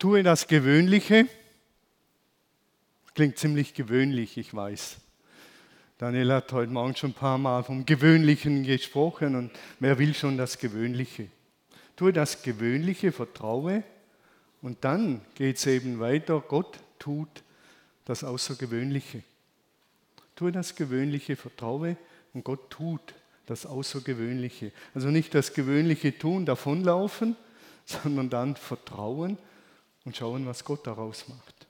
Tue das Gewöhnliche. Klingt ziemlich gewöhnlich, ich weiß. Daniel hat heute Morgen schon ein paar Mal vom Gewöhnlichen gesprochen und wer will schon das Gewöhnliche? Tue das Gewöhnliche, vertraue und dann geht es eben weiter. Gott tut das Außergewöhnliche. Tue das Gewöhnliche, vertraue und Gott tut das Außergewöhnliche. Also nicht das Gewöhnliche tun, davonlaufen, sondern dann vertrauen und schauen, was Gott daraus macht.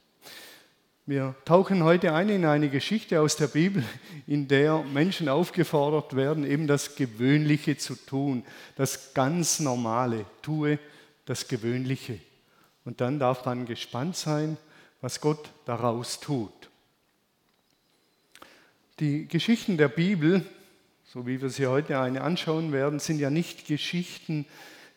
Wir tauchen heute ein in eine Geschichte aus der Bibel, in der Menschen aufgefordert werden, eben das Gewöhnliche zu tun, das ganz Normale. Tue das Gewöhnliche. Und dann darf man gespannt sein, was Gott daraus tut. Die Geschichten der Bibel, so wie wir sie heute eine anschauen werden, sind ja nicht Geschichten,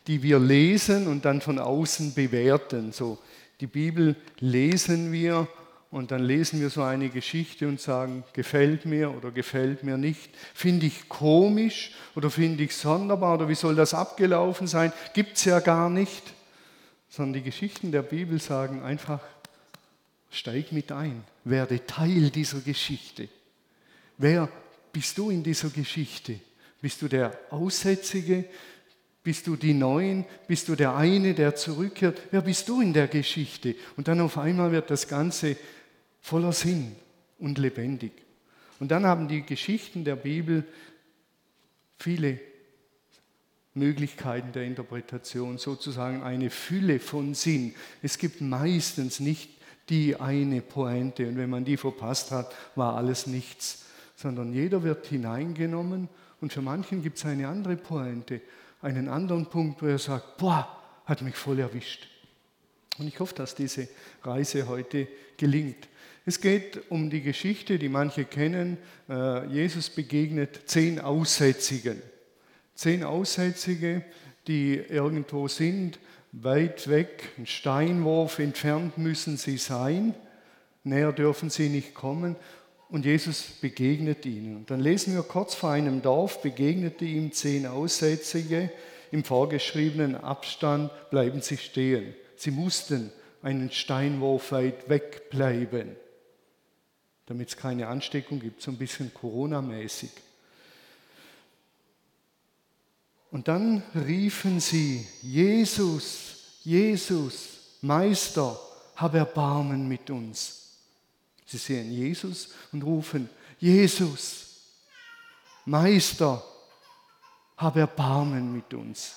die wir lesen und dann von außen bewerten. So, die Bibel lesen wir und dann lesen wir so eine Geschichte und sagen, gefällt mir oder gefällt mir nicht, finde ich komisch oder finde ich sonderbar oder wie soll das abgelaufen sein, gibt es ja gar nicht. Sondern die Geschichten der Bibel sagen einfach, steig mit ein, werde Teil dieser Geschichte. Wer bist du in dieser Geschichte? Bist du der Aussätzige? Bist du die Neuen? Bist du der eine, der zurückkehrt? Wer bist du in der Geschichte? Und dann auf einmal wird das Ganze voller Sinn und lebendig. Und dann haben die Geschichten der Bibel viele Möglichkeiten der Interpretation, sozusagen eine Fülle von Sinn. Es gibt meistens nicht die eine Pointe und wenn man die verpasst hat, war alles nichts sondern jeder wird hineingenommen und für manchen gibt es eine andere Pointe, einen anderen Punkt, wo er sagt, boah, hat mich voll erwischt. Und ich hoffe, dass diese Reise heute gelingt. Es geht um die Geschichte, die manche kennen. Äh, Jesus begegnet zehn Aussätzigen. Zehn Aussätzige, die irgendwo sind, weit weg, ein Steinwurf entfernt müssen sie sein. Näher dürfen sie nicht kommen und Jesus begegnet ihnen. Und dann lesen wir kurz vor einem Dorf, begegnete ihm zehn Aussätzige. Im vorgeschriebenen Abstand bleiben sie stehen. Sie mussten einen Steinwurf weit wegbleiben, damit es keine Ansteckung gibt, so ein bisschen Corona-mäßig. Und dann riefen sie, Jesus, Jesus, Meister, hab Erbarmen mit uns. Sie sehen Jesus und rufen, Jesus, Meister, hab Erbarmen mit uns.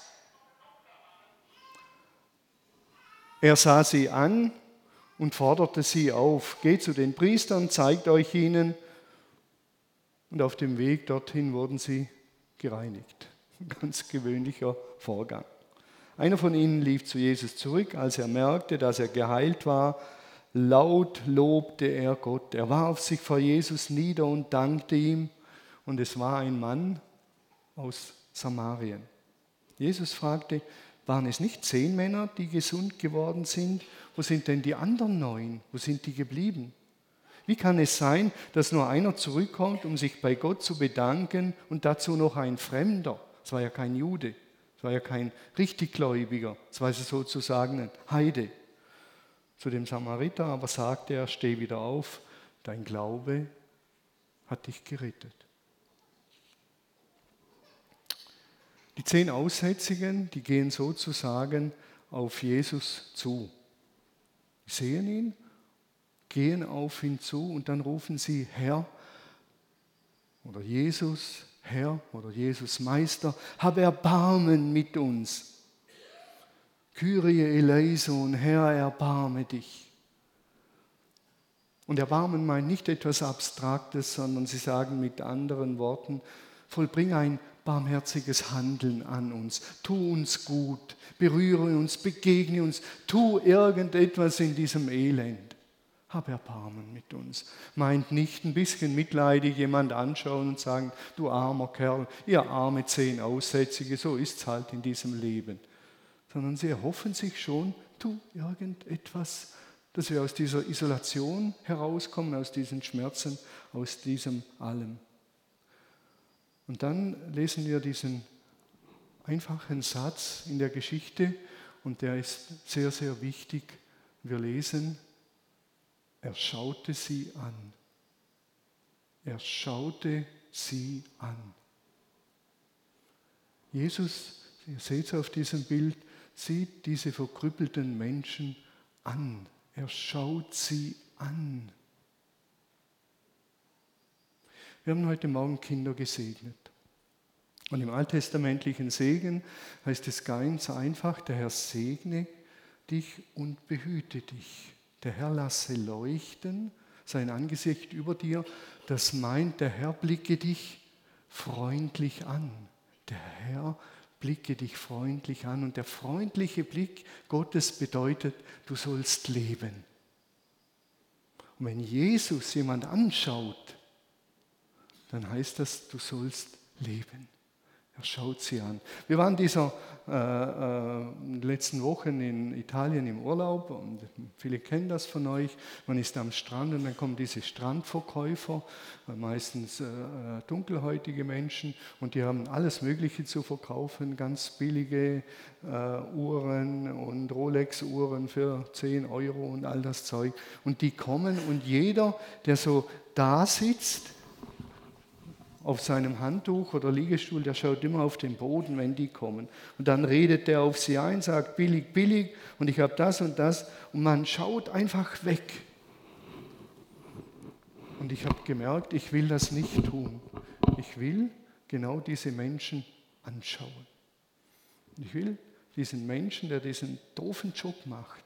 Er sah sie an und forderte sie auf, geht zu den Priestern, zeigt euch ihnen. Und auf dem Weg dorthin wurden sie gereinigt. Ein ganz gewöhnlicher Vorgang. Einer von ihnen lief zu Jesus zurück, als er merkte, dass er geheilt war Laut lobte er Gott. Er warf sich vor Jesus nieder und dankte ihm. Und es war ein Mann aus Samarien. Jesus fragte, waren es nicht zehn Männer, die gesund geworden sind? Wo sind denn die anderen neun? Wo sind die geblieben? Wie kann es sein, dass nur einer zurückkommt, um sich bei Gott zu bedanken und dazu noch ein Fremder? Es war ja kein Jude, es war ja kein Richtiggläubiger, es war sozusagen ein Heide. Zu dem Samariter aber sagte er, steh wieder auf, dein Glaube hat dich gerettet. Die zehn Aussätzigen, die gehen sozusagen auf Jesus zu. Sie sehen ihn, gehen auf ihn zu und dann rufen sie Herr oder Jesus, Herr oder Jesus Meister, hab Erbarmen mit uns. Kyrie eleison, Herr, erbarme dich. Und Erbarmen meint nicht etwas Abstraktes, sondern sie sagen mit anderen Worten, vollbring ein barmherziges Handeln an uns, tu uns gut, berühre uns, begegne uns, tu irgendetwas in diesem Elend. Hab Erbarmen mit uns. Meint nicht ein bisschen mitleidig jemand anschauen und sagen, du armer Kerl, ihr arme zehn Aussätzige, so ist es halt in diesem Leben sondern sie erhoffen sich schon, tu irgendetwas, dass wir aus dieser Isolation herauskommen, aus diesen Schmerzen, aus diesem allem. Und dann lesen wir diesen einfachen Satz in der Geschichte und der ist sehr, sehr wichtig. Wir lesen, er schaute sie an. Er schaute sie an. Jesus, ihr seht es auf diesem Bild, sieht diese verkrüppelten Menschen an. Er schaut sie an. Wir haben heute Morgen Kinder gesegnet. Und im alttestamentlichen Segen heißt es ganz einfach, der Herr segne dich und behüte dich. Der Herr lasse leuchten sein Angesicht über dir. Das meint, der Herr blicke dich freundlich an. Der Herr blicke dich freundlich an. Und der freundliche Blick Gottes bedeutet, du sollst leben. Und wenn Jesus jemand anschaut, dann heißt das, du sollst leben. Er schaut sie an. Wir waren dieser äh, äh, letzten Wochen in Italien im Urlaub und viele kennen das von euch. Man ist am Strand und dann kommen diese Strandverkäufer, meistens äh, dunkelhäutige Menschen und die haben alles Mögliche zu verkaufen, ganz billige äh, Uhren und Rolex-Uhren für 10 Euro und all das Zeug. Und die kommen und jeder, der so da sitzt, auf seinem Handtuch oder Liegestuhl, der schaut immer auf den Boden, wenn die kommen. Und dann redet der auf sie ein, sagt billig, billig und ich habe das und das. Und man schaut einfach weg. Und ich habe gemerkt, ich will das nicht tun. Ich will genau diese Menschen anschauen. Ich will diesen Menschen, der diesen doofen Job macht,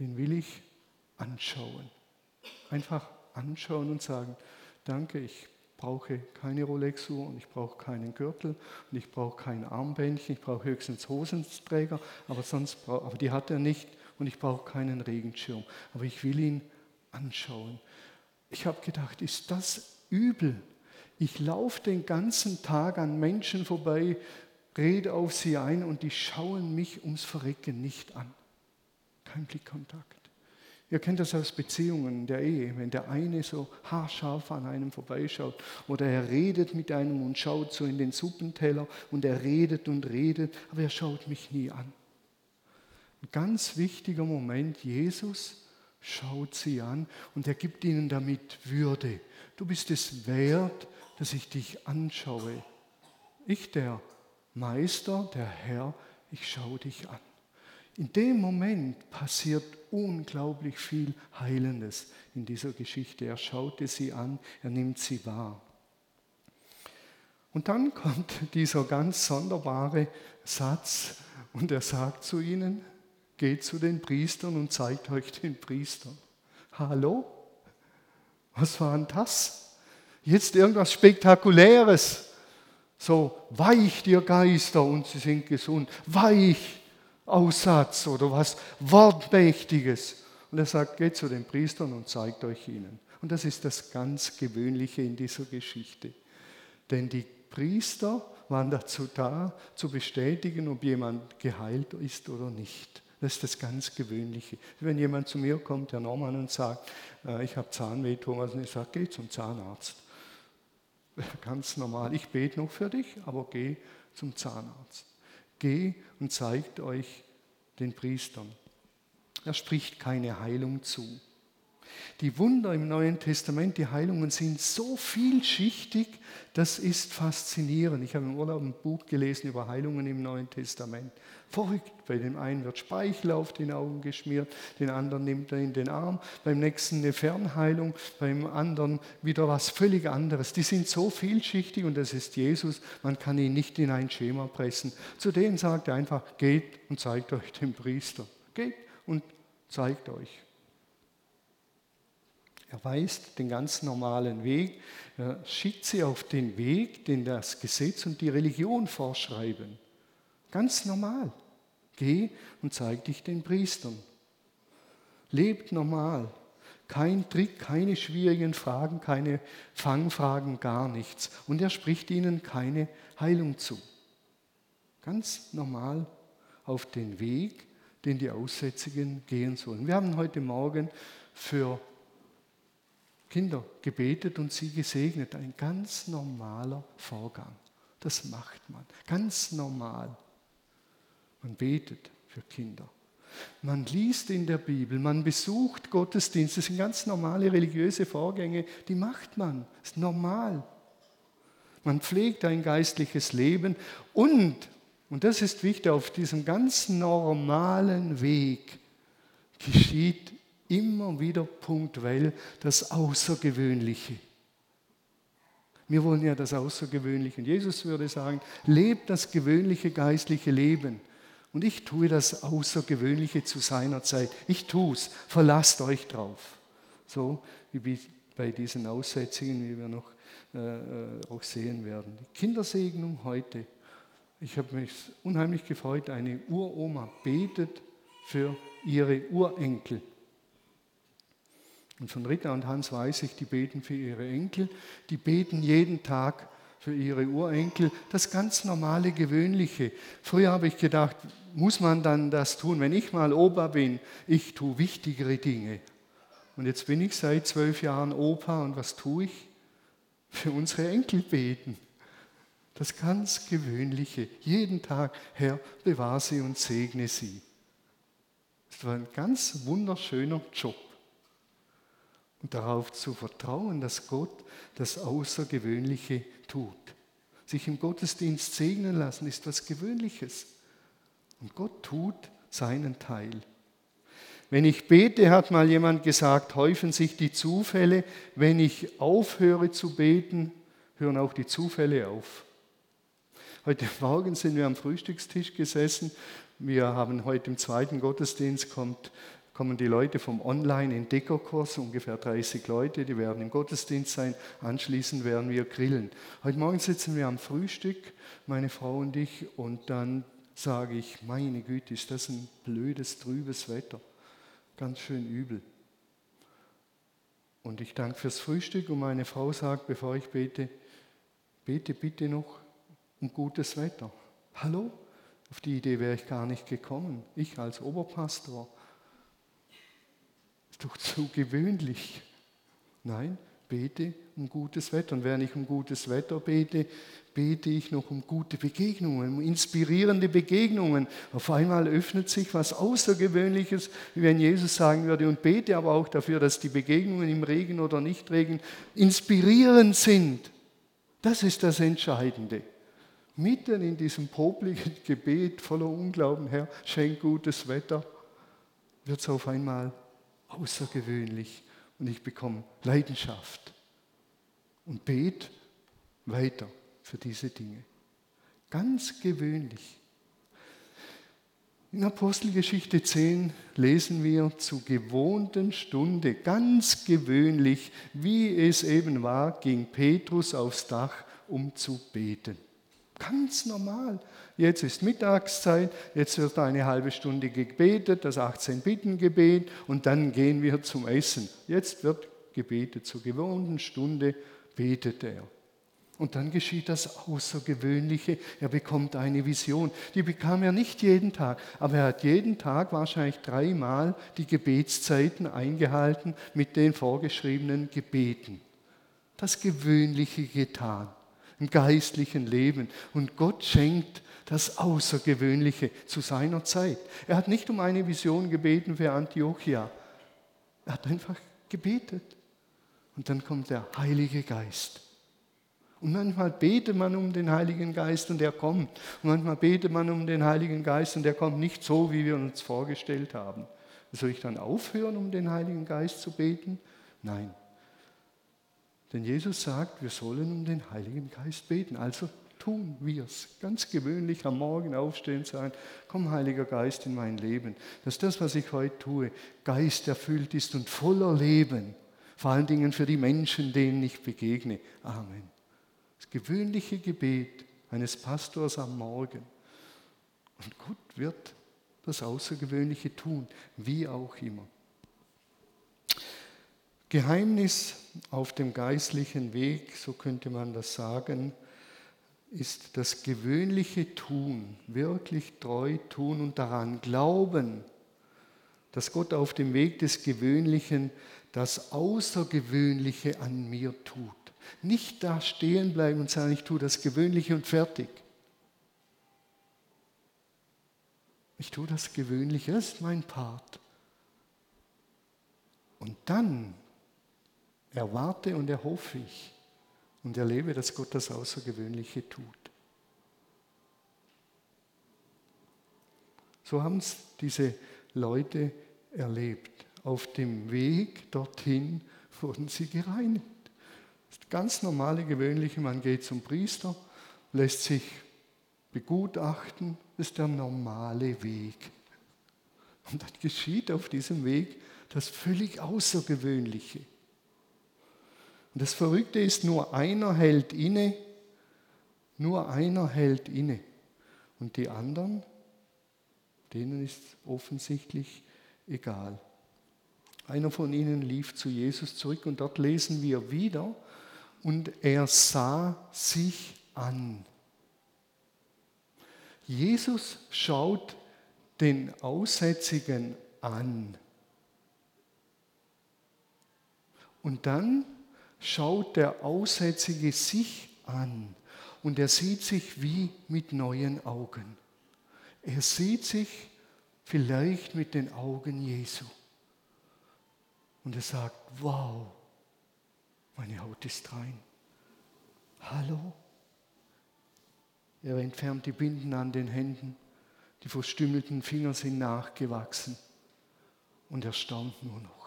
den will ich anschauen. Einfach anschauen und sagen, danke, ich brauche keine Rolex-Uhr und ich brauche keinen Gürtel und ich brauche kein Armbändchen, ich brauche höchstens Hosenträger, aber, sonst aber die hat er nicht und ich brauche keinen Regenschirm. Aber ich will ihn anschauen. Ich habe gedacht, ist das übel? Ich laufe den ganzen Tag an Menschen vorbei, rede auf sie ein und die schauen mich ums Verrecken nicht an. Kein Blickkontakt. Ihr kennt das aus Beziehungen der Ehe, wenn der eine so haarscharf an einem vorbeischaut oder er redet mit einem und schaut so in den Suppenteller und er redet und redet, aber er schaut mich nie an. Ein ganz wichtiger Moment, Jesus schaut sie an und er gibt ihnen damit Würde. Du bist es wert, dass ich dich anschaue. Ich, der Meister, der Herr, ich schaue dich an. In dem Moment passiert unglaublich viel Heilendes in dieser Geschichte. Er schaute sie an, er nimmt sie wahr. Und dann kommt dieser ganz sonderbare Satz und er sagt zu ihnen, geht zu den Priestern und zeigt euch den Priestern. Hallo? Was war denn das? Jetzt irgendwas Spektakuläres. So, weicht ihr Geister und sie sind gesund. Weich Aussatz oder was Wortmächtiges. Und er sagt, geht zu den Priestern und zeigt euch ihnen. Und das ist das ganz Gewöhnliche in dieser Geschichte. Denn die Priester waren dazu da, zu bestätigen, ob jemand geheilt ist oder nicht. Das ist das ganz Gewöhnliche. Wenn jemand zu mir kommt, der Norman, und sagt, äh, ich habe Zahnweh, Thomas, und ich sage, geh zum Zahnarzt. Ganz normal. Ich bete noch für dich, aber geh zum Zahnarzt. Geh und zeigt euch den Priestern. Er spricht keine Heilung zu. Die Wunder im Neuen Testament, die Heilungen sind so vielschichtig, das ist faszinierend. Ich habe im Urlaub ein Buch gelesen über Heilungen im Neuen Testament. Verrückt. Bei dem einen wird Speichel auf den Augen geschmiert, den anderen nimmt er in den Arm, beim nächsten eine Fernheilung, beim anderen wieder was völlig anderes. Die sind so vielschichtig und das ist Jesus, man kann ihn nicht in ein Schema pressen. Zu denen sagt er einfach, geht und zeigt euch den Priester. Geht und zeigt euch. Er weist den ganz normalen Weg, er schickt sie auf den Weg, den das Gesetz und die Religion vorschreiben. Ganz normal. Geh und zeig dich den Priestern. Lebt normal. Kein Trick, keine schwierigen Fragen, keine Fangfragen, gar nichts. Und er spricht ihnen keine Heilung zu. Ganz normal auf den Weg, den die Aussätzigen gehen sollen. Wir haben heute Morgen für Kinder gebetet und sie gesegnet. Ein ganz normaler Vorgang. Das macht man. Ganz normal. Man betet für Kinder. Man liest in der Bibel, man besucht Gottesdienste, das sind ganz normale religiöse Vorgänge, die macht man, das ist normal. Man pflegt ein geistliches Leben und, und das ist wichtig, auf diesem ganz normalen Weg geschieht immer wieder punktuell das Außergewöhnliche. Wir wollen ja das Außergewöhnliche. Und Jesus würde sagen, lebt das gewöhnliche geistliche Leben. Und ich tue das Außergewöhnliche zu seiner Zeit. Ich tue es. Verlasst euch drauf. So wie bei diesen Aussetzungen, wie wir noch äh, äh, auch sehen werden. Die Kindersegnung heute. Ich habe mich unheimlich gefreut. Eine Uroma betet für ihre Urenkel. Und von Rita und Hans weiß ich, die beten für ihre Enkel. Die beten jeden Tag für ihre Urenkel. Das ganz normale, gewöhnliche. Früher habe ich gedacht, muss man dann das tun? Wenn ich mal Opa bin, ich tue wichtigere Dinge. Und jetzt bin ich seit zwölf Jahren Opa und was tue ich? Für unsere Enkel beten. Das ganz Gewöhnliche. Jeden Tag, Herr, bewahr sie und segne sie. Das war ein ganz wunderschöner Job. Und darauf zu vertrauen, dass Gott das Außergewöhnliche tut. Sich im Gottesdienst segnen lassen ist was Gewöhnliches. Und Gott tut seinen Teil. Wenn ich bete, hat mal jemand gesagt, häufen sich die Zufälle. Wenn ich aufhöre zu beten, hören auch die Zufälle auf. Heute Morgen sind wir am Frühstückstisch gesessen. Wir haben heute im zweiten Gottesdienst kommt, kommen die Leute vom Online-Entdeckerkurs, ungefähr 30 Leute, die werden im Gottesdienst sein. Anschließend werden wir grillen. Heute Morgen sitzen wir am Frühstück, meine Frau und ich, und dann sage ich, meine Güte, ist das ein blödes, trübes Wetter. Ganz schön übel. Und ich danke fürs Frühstück und meine Frau sagt, bevor ich bete, bete bitte noch um gutes Wetter. Hallo? Auf die Idee wäre ich gar nicht gekommen. Ich als Oberpastor. Doch zu gewöhnlich. Nein, bete um gutes Wetter. Und während ich um gutes Wetter bete, bete ich noch um gute Begegnungen, um inspirierende Begegnungen. Auf einmal öffnet sich was Außergewöhnliches, wie wenn Jesus sagen würde, und bete aber auch dafür, dass die Begegnungen im Regen oder Nichtregen inspirierend sind. Das ist das Entscheidende. Mitten in diesem popligen Gebet voller Unglauben, Herr, schenk gutes Wetter, wird es auf einmal außergewöhnlich und ich bekomme Leidenschaft und bete weiter für diese Dinge. Ganz gewöhnlich. In Apostelgeschichte 10 lesen wir zu gewohnten Stunde, ganz gewöhnlich, wie es eben war, ging Petrus aufs Dach, um zu beten. Ganz normal. Jetzt ist Mittagszeit, jetzt wird eine halbe Stunde gebetet, das 18-Bitten-Gebet und dann gehen wir zum Essen. Jetzt wird gebetet, zur gewohnten Stunde betet er. Und dann geschieht das Außergewöhnliche. Er bekommt eine Vision. Die bekam er nicht jeden Tag, aber er hat jeden Tag wahrscheinlich dreimal die Gebetszeiten eingehalten mit den vorgeschriebenen Gebeten. Das Gewöhnliche getan im geistlichen Leben. Und Gott schenkt das Außergewöhnliche zu seiner Zeit. Er hat nicht um eine Vision gebeten für Antiochia. Er hat einfach gebetet. Und dann kommt der Heilige Geist. Und manchmal betet man um den Heiligen Geist und er kommt. Und manchmal betet man um den Heiligen Geist und er kommt nicht so, wie wir uns vorgestellt haben. Soll ich dann aufhören, um den Heiligen Geist zu beten? Nein. Denn Jesus sagt, wir sollen um den Heiligen Geist beten. Also tun wir es. Ganz gewöhnlich am Morgen aufstehen sein, komm Heiliger Geist in mein Leben, dass das, was ich heute tue, Geist erfüllt ist und voller Leben. Vor allen Dingen für die Menschen, denen ich begegne. Amen gewöhnliche Gebet eines Pastors am Morgen. Und Gott wird das Außergewöhnliche tun, wie auch immer. Geheimnis auf dem geistlichen Weg, so könnte man das sagen, ist das gewöhnliche Tun, wirklich treu tun und daran glauben, dass Gott auf dem Weg des Gewöhnlichen das Außergewöhnliche an mir tut. Nicht da stehen bleiben und sagen, ich tue das Gewöhnliche und fertig. Ich tue das gewöhnlich, das ist mein Part. Und dann erwarte und erhoffe ich und erlebe, dass Gott das Außergewöhnliche tut. So haben es diese Leute erlebt. Auf dem Weg dorthin wurden sie gereinigt. Das ganz normale, gewöhnliche, man geht zum Priester, lässt sich begutachten, ist der normale Weg. Und dann geschieht auf diesem Weg das völlig Außergewöhnliche. Und das Verrückte ist, nur einer hält inne, nur einer hält inne. Und die anderen, denen ist offensichtlich egal. Einer von ihnen lief zu Jesus zurück und dort lesen wir wieder, und er sah sich an. Jesus schaut den Aussätzigen an. Und dann schaut der Aussätzige sich an und er sieht sich wie mit neuen Augen. Er sieht sich vielleicht mit den Augen Jesu. Und er sagt, wow, meine Haut ist rein. Hallo? Er entfernt die Binden an den Händen, die verstümmelten Finger sind nachgewachsen und er staunt nur noch.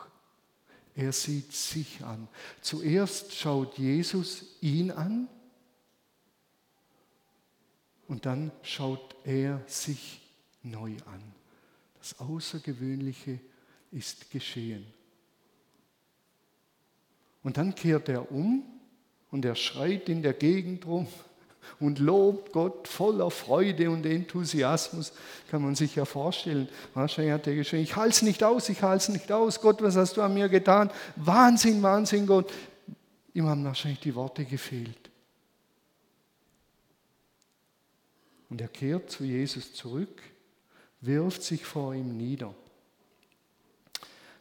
Er sieht sich an. Zuerst schaut Jesus ihn an und dann schaut er sich neu an. Das Außergewöhnliche ist geschehen. Und dann kehrt er um und er schreit in der Gegend rum und lobt Gott voller Freude und Enthusiasmus. Kann man sich ja vorstellen. Wahrscheinlich hat er geschrien, ich halte es nicht aus, ich halte es nicht aus. Gott, was hast du an mir getan? Wahnsinn, Wahnsinn, Gott. Ihm haben wahrscheinlich die Worte gefehlt. Und er kehrt zu Jesus zurück, wirft sich vor ihm nieder.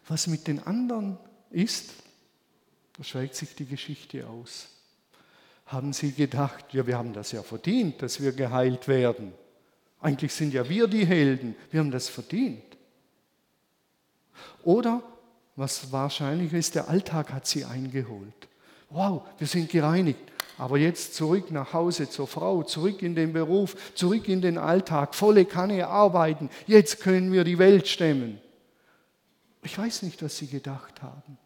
Was mit den anderen ist, da schweigt sich die Geschichte aus. Haben sie gedacht, ja, wir haben das ja verdient, dass wir geheilt werden. Eigentlich sind ja wir die Helden, wir haben das verdient. Oder, was wahrscheinlich ist, der Alltag hat sie eingeholt. Wow, wir sind gereinigt, aber jetzt zurück nach Hause zur Frau, zurück in den Beruf, zurück in den Alltag, volle Kanne arbeiten. Jetzt können wir die Welt stemmen. Ich weiß nicht, was sie gedacht haben.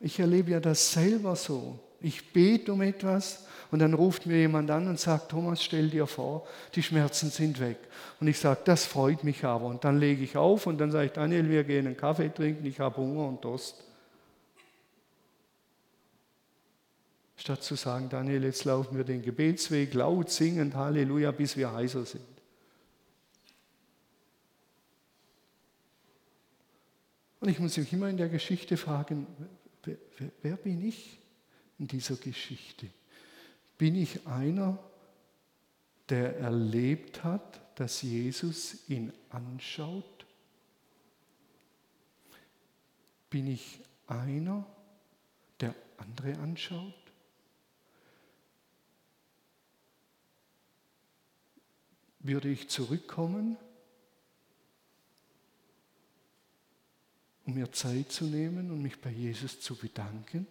Ich erlebe ja das selber so. Ich bete um etwas und dann ruft mir jemand an und sagt, Thomas, stell dir vor, die Schmerzen sind weg. Und ich sage, das freut mich aber. Und dann lege ich auf und dann sage ich, Daniel, wir gehen einen Kaffee trinken, ich habe Hunger und Durst. Statt zu sagen, Daniel, jetzt laufen wir den Gebetsweg laut singend, Halleluja, bis wir heiser sind. Und ich muss mich immer in der Geschichte fragen, wer, wer, wer bin ich in dieser Geschichte? Bin ich einer, der erlebt hat, dass Jesus ihn anschaut? Bin ich einer, der andere anschaut? Würde ich zurückkommen, um mir Zeit zu nehmen und mich bei Jesus zu bedanken?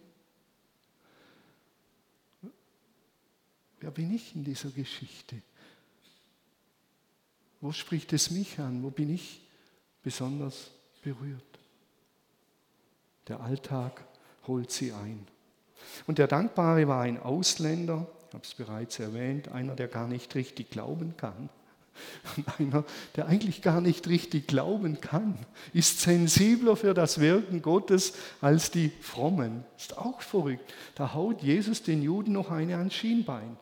Wer bin ich in dieser Geschichte? Wo spricht es mich an? Wo bin ich besonders berührt? Der Alltag holt sie ein. Und der Dankbare war ein Ausländer, ich habe es bereits erwähnt, einer, der gar nicht richtig glauben kann. Und einer, der eigentlich gar nicht richtig glauben kann, ist sensibler für das Wirken Gottes als die Frommen. Ist auch verrückt. Da haut Jesus den Juden noch eine ans Schienbein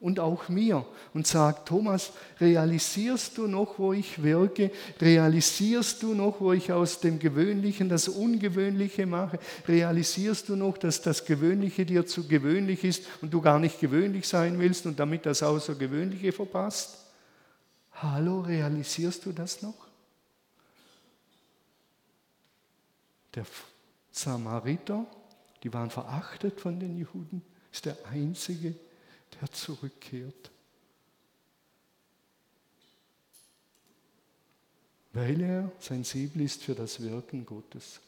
und auch mir und sagt, Thomas, realisierst du noch, wo ich wirke? Realisierst du noch, wo ich aus dem Gewöhnlichen das Ungewöhnliche mache? Realisierst du noch, dass das Gewöhnliche dir zu gewöhnlich ist und du gar nicht gewöhnlich sein willst und damit das Außergewöhnliche verpasst? Hallo, realisierst du das noch? Der Samariter, die waren verachtet von den Juden, ist der einzige, der zurückkehrt. weil er sensibel ist für das Wirken Gottes.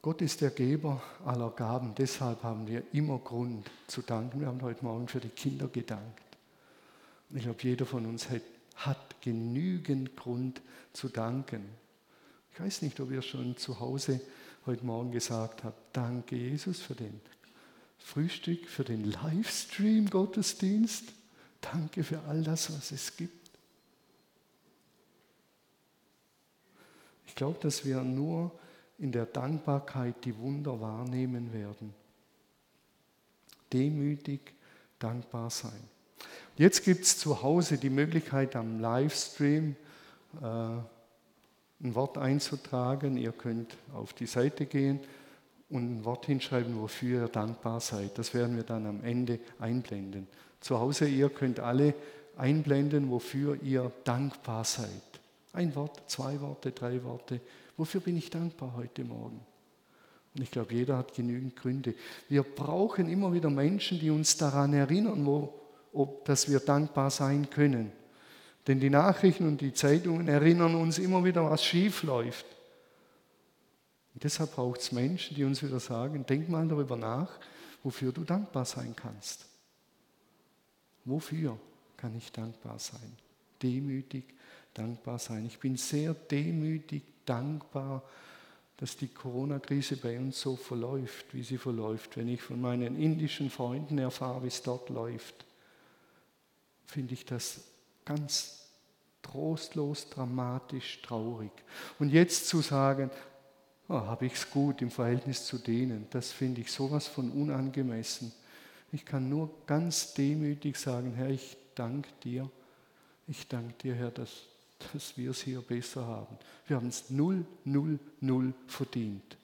Gott ist der Geber aller Gaben, deshalb haben wir immer Grund zu danken. Wir haben heute Morgen für die Kinder gedankt. Ich glaube, jeder von uns hat, hat genügend Grund zu danken. Ich weiß nicht, ob ihr schon zu Hause heute Morgen gesagt habt, danke Jesus für den Frühstück, für den Livestream-Gottesdienst. Danke für all das, was es gibt. Ich glaube, dass wir nur in der Dankbarkeit die Wunder wahrnehmen werden. Demütig dankbar sein. Jetzt gibt es zu Hause die Möglichkeit am Livestream äh, ein Wort einzutragen. Ihr könnt auf die Seite gehen und ein Wort hinschreiben, wofür ihr dankbar seid. Das werden wir dann am Ende einblenden. Zu Hause, ihr könnt alle einblenden, wofür ihr dankbar seid. Ein Wort, zwei Worte, drei Worte. Wofür bin ich dankbar heute Morgen? Und ich glaube, jeder hat genügend Gründe. Wir brauchen immer wieder Menschen, die uns daran erinnern, wo, ob, dass wir dankbar sein können. Denn die Nachrichten und die Zeitungen erinnern uns immer wieder, was schief läuft. Und deshalb braucht es Menschen, die uns wieder sagen, denk mal darüber nach, wofür du dankbar sein kannst. Wofür kann ich dankbar sein? Demütig dankbar sein. Ich bin sehr demütig dankbar, dass die Corona-Krise bei uns so verläuft, wie sie verläuft. Wenn ich von meinen indischen Freunden erfahre, wie es dort läuft, finde ich das ganz trostlos, dramatisch, traurig. Und jetzt zu sagen, oh, habe ich es gut im Verhältnis zu denen, das finde ich sowas von unangemessen. Ich kann nur ganz demütig sagen, Herr, ich danke dir. Ich danke dir, Herr, dass, dass wir es hier besser haben. Wir haben es null, null, null verdient.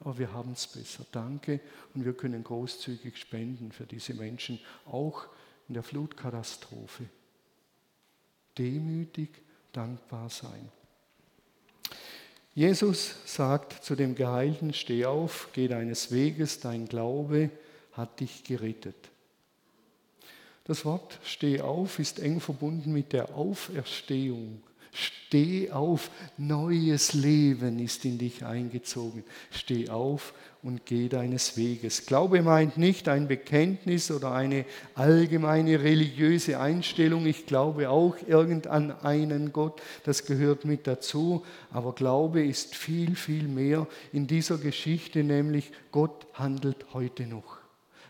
Aber wir haben es besser. Danke. Und wir können großzügig spenden für diese Menschen, auch in der Flutkatastrophe. Demütig dankbar sein. Jesus sagt zu dem Geheilten, steh auf, geh deines Weges, dein Glaube hat dich gerettet. Das Wort steh auf ist eng verbunden mit der Auferstehung. Steh auf, neues Leben ist in dich eingezogen. Steh auf und geh deines Weges. Glaube meint nicht ein Bekenntnis oder eine allgemeine religiöse Einstellung. Ich glaube auch irgendein einen Gott, das gehört mit dazu. Aber Glaube ist viel, viel mehr in dieser Geschichte, nämlich Gott handelt heute noch.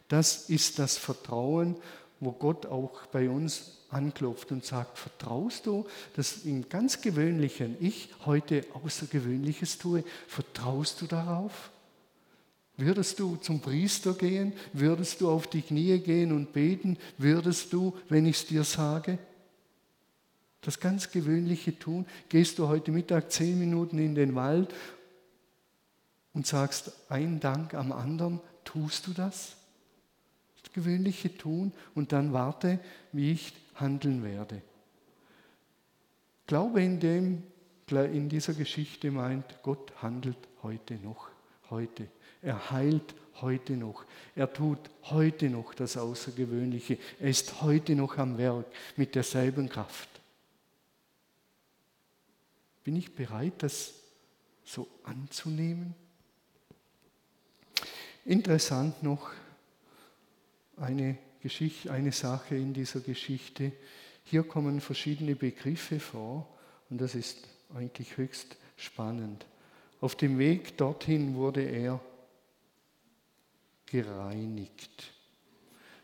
Das ist das Vertrauen, wo Gott auch bei uns anklopft und sagt, vertraust du, dass im ganz gewöhnlichen ich heute Außergewöhnliches tue? Vertraust du darauf? Würdest du zum Priester gehen? Würdest du auf die Knie gehen und beten? Würdest du, wenn ich es dir sage? Das ganz Gewöhnliche tun? Gehst du heute Mittag zehn Minuten in den Wald und sagst einen Dank am anderen? Tust du das? Das Gewöhnliche tun und dann warte, wie ich handeln werde. Glaube in dem, in dieser Geschichte meint, Gott handelt heute noch, heute. Er heilt heute noch. Er tut heute noch das Außergewöhnliche. Er ist heute noch am Werk mit derselben Kraft. Bin ich bereit, das so anzunehmen? Interessant noch eine Geschichte, eine Sache in dieser Geschichte. Hier kommen verschiedene Begriffe vor und das ist eigentlich höchst spannend. Auf dem Weg dorthin wurde er gereinigt.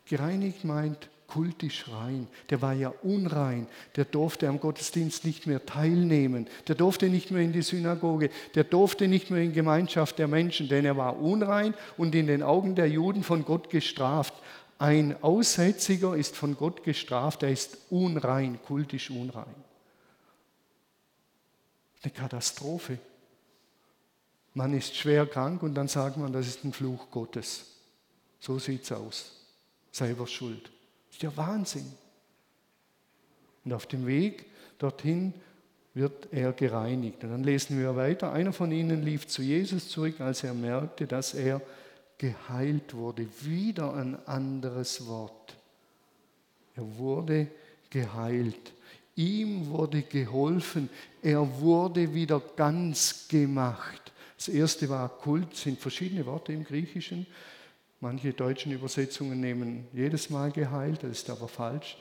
Gereinigt meint kultisch rein. Der war ja unrein. Der durfte am Gottesdienst nicht mehr teilnehmen. Der durfte nicht mehr in die Synagoge. Der durfte nicht mehr in Gemeinschaft der Menschen, denn er war unrein und in den Augen der Juden von Gott gestraft. Ein Aussätziger ist von Gott gestraft, er ist unrein, kultisch unrein. Eine Katastrophe. Man ist schwer krank und dann sagt man, das ist ein Fluch Gottes. So sieht es aus. Selber schuld. Ist ja Wahnsinn. Und auf dem Weg dorthin wird er gereinigt. Und dann lesen wir weiter. Einer von ihnen lief zu Jesus zurück, als er merkte, dass er geheilt wurde. Wieder ein anderes Wort. Er wurde geheilt. Ihm wurde geholfen. Er wurde wieder ganz gemacht. Das erste war Kult, sind verschiedene Worte im Griechischen. Manche deutschen Übersetzungen nehmen jedes Mal geheilt, das ist aber falsch.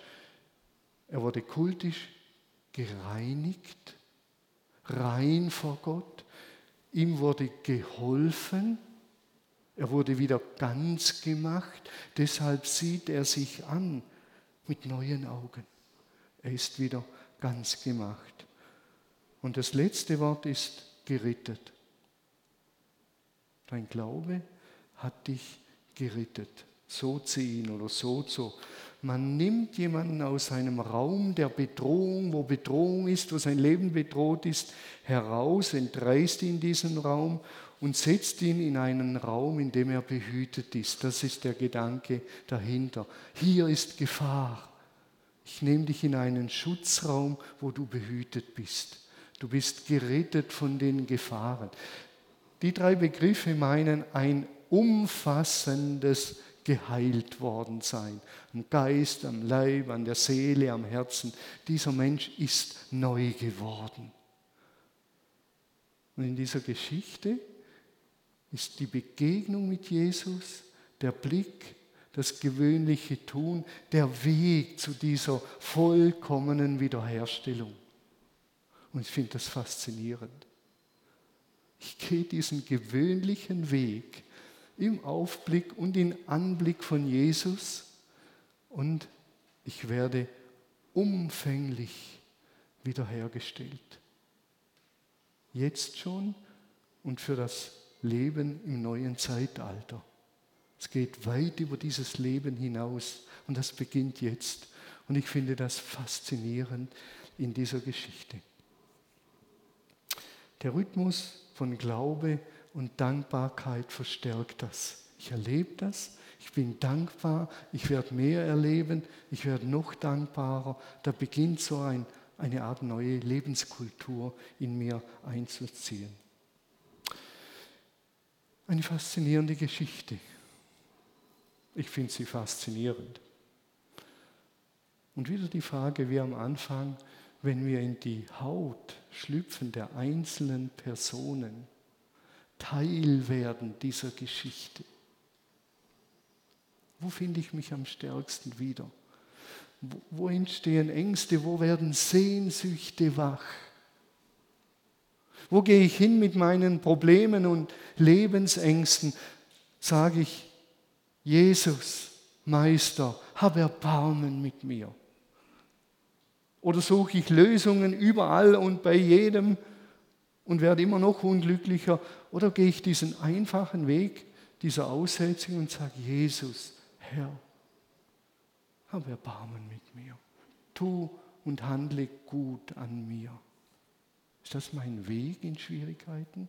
Er wurde kultisch gereinigt, rein vor Gott. Ihm wurde geholfen. Er wurde wieder ganz gemacht. Deshalb sieht er sich an mit neuen Augen. Er ist wieder ganz gemacht. Und das letzte Wort ist gerettet. Dein Glaube hat dich gerettet. So ziehen oder so so. Man nimmt jemanden aus einem Raum der Bedrohung, wo Bedrohung ist, wo sein Leben bedroht ist, heraus, entreißt ihn diesen Raum und setzt ihn in einen Raum, in dem er behütet ist. Das ist der Gedanke dahinter. Hier ist Gefahr. Ich nehme dich in einen Schutzraum, wo du behütet bist. Du bist gerettet von den Gefahren. Die drei Begriffe meinen ein umfassendes geheilt worden sein. Am Geist, am Leib, an der Seele, am Herzen. Dieser Mensch ist neu geworden. Und in dieser Geschichte ist die Begegnung mit Jesus, der Blick, das gewöhnliche Tun, der Weg zu dieser vollkommenen Wiederherstellung. Und ich finde das faszinierend. Ich gehe diesen gewöhnlichen Weg im Aufblick und im Anblick von Jesus und ich werde umfänglich wiederhergestellt. Jetzt schon und für das Leben im neuen Zeitalter. Es geht weit über dieses Leben hinaus und das beginnt jetzt. Und ich finde das faszinierend in dieser Geschichte. Der Rhythmus von Glaube und Dankbarkeit verstärkt das. Ich erlebe das, ich bin dankbar, ich werde mehr erleben, ich werde noch dankbarer. Da beginnt so ein, eine Art neue Lebenskultur in mir einzuziehen. Eine faszinierende Geschichte. Ich finde sie faszinierend. Und wieder die Frage wie am Anfang, wenn wir in die Haut schlüpfen der einzelnen Personen, Teil werden dieser Geschichte. Wo finde ich mich am stärksten wieder? Wo, entstehen Ängste? Wo werden Sehnsüchte wach? Wo gehe ich hin mit meinen Problemen und Lebensängsten? Sage ich, Jesus, Meister, hab Erbarmen mit mir. Oder suche ich Lösungen überall und bei jedem und werde immer noch unglücklicher? Oder gehe ich diesen einfachen Weg dieser Aussetzung und sage, Jesus, Herr, habe Erbarmen mit mir. Tu und handle gut an mir. Ist das mein Weg in Schwierigkeiten?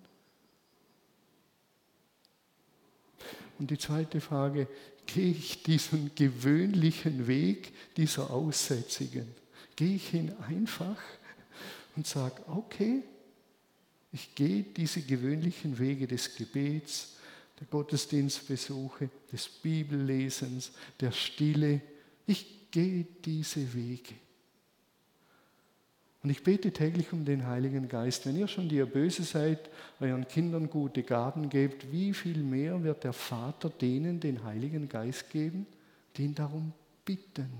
Und die zweite Frage, gehe ich diesen gewöhnlichen Weg dieser Aussätzigen? Gehe ich hin einfach und sage, okay, ich gehe diese gewöhnlichen Wege des Gebets, der Gottesdienstbesuche, des Bibellesens, der Stille. Ich gehe diese Wege. Und ich bete täglich um den Heiligen Geist. Wenn ihr schon die ihr böse seid, euren Kindern gute Gaben gebt, wie viel mehr wird der Vater denen den Heiligen Geist geben, die ihn darum bitten?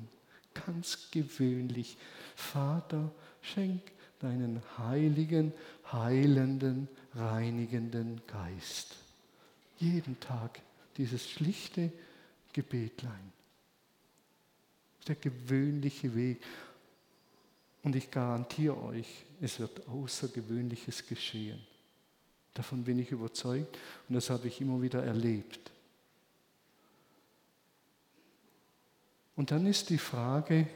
Ganz gewöhnlich. Vater, schenk deinen heiligen, heilenden, reinigenden Geist. Jeden Tag dieses schlichte Gebetlein. Der gewöhnliche Weg. Und ich garantiere euch, es wird Außergewöhnliches geschehen. Davon bin ich überzeugt und das habe ich immer wieder erlebt. Und dann ist die Frage,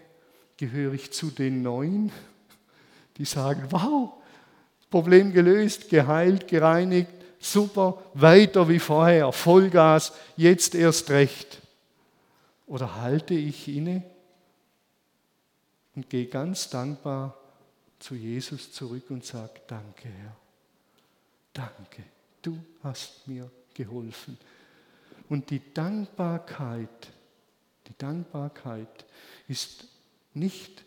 gehöre ich zu den Neuen die sagen, wow, Problem gelöst, geheilt, gereinigt, super, weiter wie vorher, Vollgas, jetzt erst recht. Oder halte ich inne und gehe ganz dankbar zu Jesus zurück und sage, danke Herr, danke, du hast mir geholfen. Und die Dankbarkeit, die Dankbarkeit ist nicht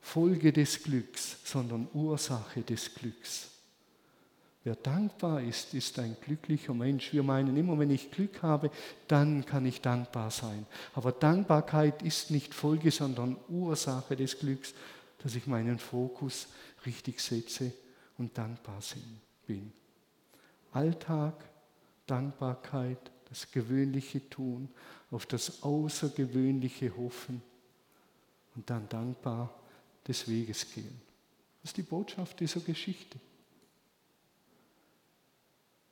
Folge des Glücks, sondern Ursache des Glücks. Wer dankbar ist, ist ein glücklicher Mensch. Wir meinen immer, wenn ich Glück habe, dann kann ich dankbar sein. Aber Dankbarkeit ist nicht Folge, sondern Ursache des Glücks, dass ich meinen Fokus richtig setze und dankbar bin. Alltag, Dankbarkeit, das gewöhnliche Tun, auf das Außergewöhnliche hoffen und dann dankbar des Weges gehen. Das ist die Botschaft dieser Geschichte.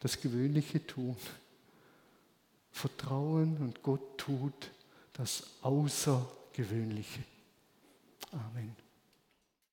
Das gewöhnliche Tun. Vertrauen und Gott tut das Außergewöhnliche. Amen.